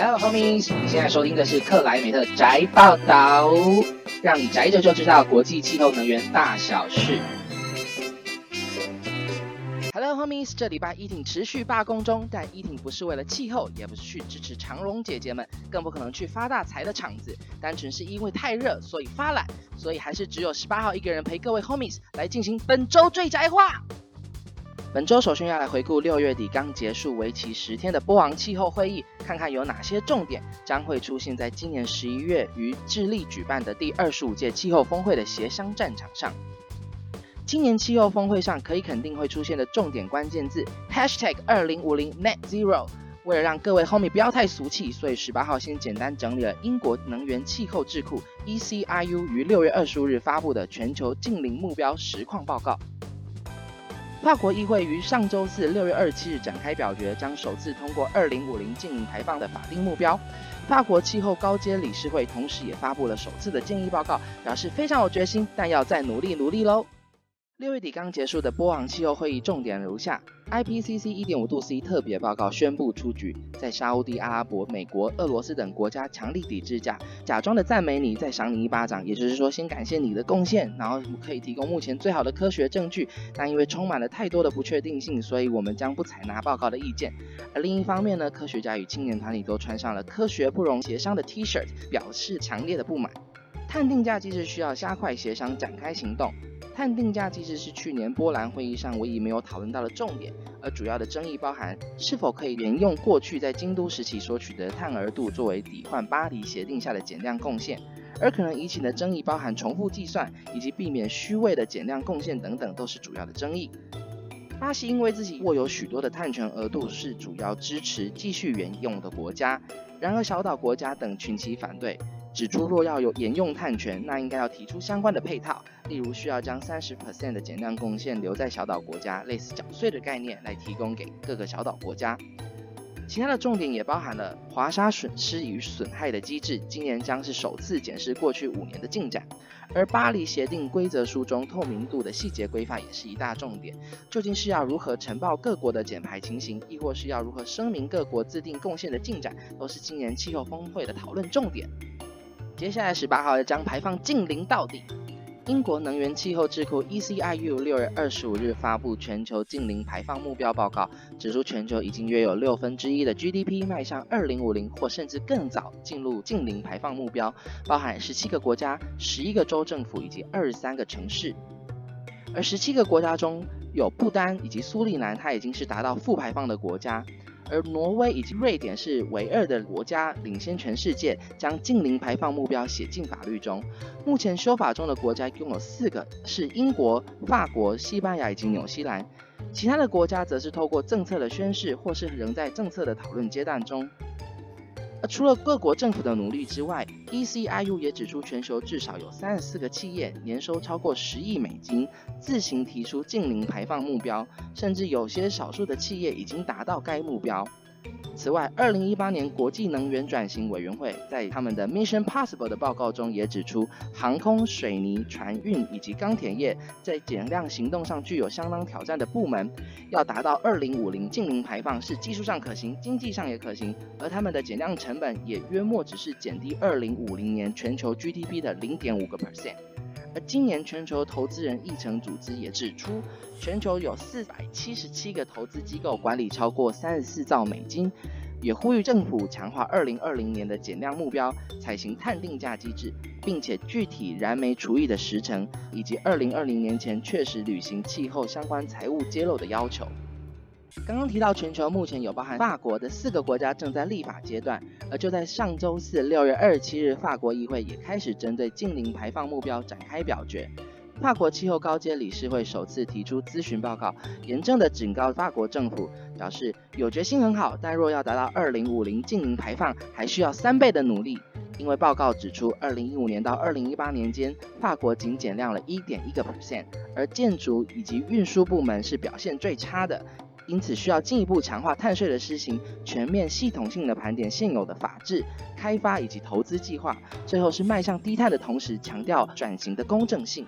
Hello homies，你现在收听的是克莱梅特宅报道，让你宅着就知道国际气候能源大小事。Hello homies，这礼拜依婷持续罢工中，但依婷不是为了气候，也不是去支持长荣姐姐们，更不可能去发大财的场子，单纯是因为太热，所以发懒，所以还是只有十八号一个人陪各位 homies 来进行本周最宅话。本周首先要来回顾六月底刚结束、为期十天的波昂气候会议，看看有哪些重点将会出现在今年十一月于智利举办的第二十五届气候峰会的协商战场上。今年气候峰会上可以肯定会出现的重点关键字：#hashtag 二零五零 Net Zero。为了让各位 homie 不要太俗气，所以十八号先简单整理了英国能源气候智库 ECIU 于六月二十五日发布的全球净零目标实况报告。法国议会于上周四六月二十七日展开表决，将首次通过二零五零净零排放的法定目标。法国气候高阶理事会同时也发布了首次的建议报告，表示非常有决心，但要再努力努力喽。六月底刚结束的波昂气候会议重点如下：IPCC 一点五度 C 特别报告宣布出局，在沙乌地阿拉伯、美国、俄罗斯等国家强力抵制下，假装的赞美你，再赏你一巴掌，也就是说先感谢你的贡献，然后可以提供目前最好的科学证据。但因为充满了太多的不确定性，所以我们将不采纳报告的意见。而另一方面呢，科学家与青年团体都穿上了科学不容协商的 T-shirt，表示强烈的不满。碳定价机制需要加快协商，展开行动。碳定价机制是去年波兰会议上唯一没有讨论到的重点，而主要的争议包含是否可以沿用过去在京都时期所取得的碳额度作为抵换巴黎协定下的减量贡献，而可能引起的争议包含重复计算以及避免虚位的减量贡献等等，都是主要的争议。巴西因为自己握有许多的碳权额度，是主要支持继续沿用的国家，然而小岛国家等群起反对。指出，若要有沿用碳权，那应该要提出相关的配套，例如需要将三十 percent 的减量贡献留在小岛国家，类似缴税的概念来提供给各个小岛国家。其他的重点也包含了华沙损失与损害的机制，今年将是首次检视过去五年的进展。而巴黎协定规则书中透明度的细节规范也是一大重点，究竟是要如何呈报各国的减排情形，亦或是要如何声明各国自定贡献的进展，都是今年气候峰会的讨论重点。接下来十八号要将排放净零到底。英国能源气候智库 ECIU 六月二十五日发布全球净零排放目标报告，指出全球已经约有六分之一的 GDP 迈向二零五零或甚至更早进入净零排放目标，包含十七个国家、十一个州政府以及二十三个城市。而十七个国家中有不丹以及苏利南，它已经是达到负排放的国家。而挪威以及瑞典是唯二的国家，领先全世界，将近零排放目标写进法律中。目前修法中的国家共有四个，是英国、法国、西班牙以及纽西兰。其他的国家则是透过政策的宣示，或是仍在政策的讨论阶段中。而除了各国政府的努力之外，ECIU 也指出，全球至少有三十四个企业年收超过十亿美金，自行提出净零排放目标，甚至有些少数的企业已经达到该目标。此外，二零一八年国际能源转型委员会在他们的 Mission Possible 的报告中也指出，航空、水泥、船运以及钢铁业在减量行动上具有相当挑战的部门，要达到二零五零净零排放是技术上可行，经济上也可行，而他们的减量成本也约莫只是减低二零五零年全球 GDP 的零点五个 percent。而今年全球投资人议程组织也指出，全球有四百七十七个投资机构管理超过三十四兆美金，也呼吁政府强化二零二零年的减量目标，采行碳定价机制，并且具体燃煤除役的时程，以及二零二零年前确实履行气候相关财务揭露的要求。刚刚提到，全球目前有包含法国的四个国家正在立法阶段，而就在上周四六月二十七日，法国议会也开始针对净零排放目标展开表决。法国气候高阶理事会首次提出咨询报告，严正的警告法国政府，表示有决心很好，但若要达到二零五零净零排放，还需要三倍的努力。因为报告指出，二零一五年到二零一八年间，法国仅减量了一点一个 percent，而建筑以及运输部门是表现最差的。因此，需要进一步强化碳税的施行，全面系统性的盘点现有的法制、开发以及投资计划，最后是迈向低碳的同时，强调转型的公正性。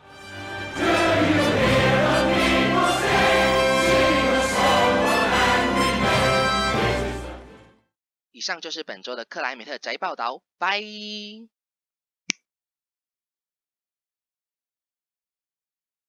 以上就是本周的克莱美特宅报道，拜。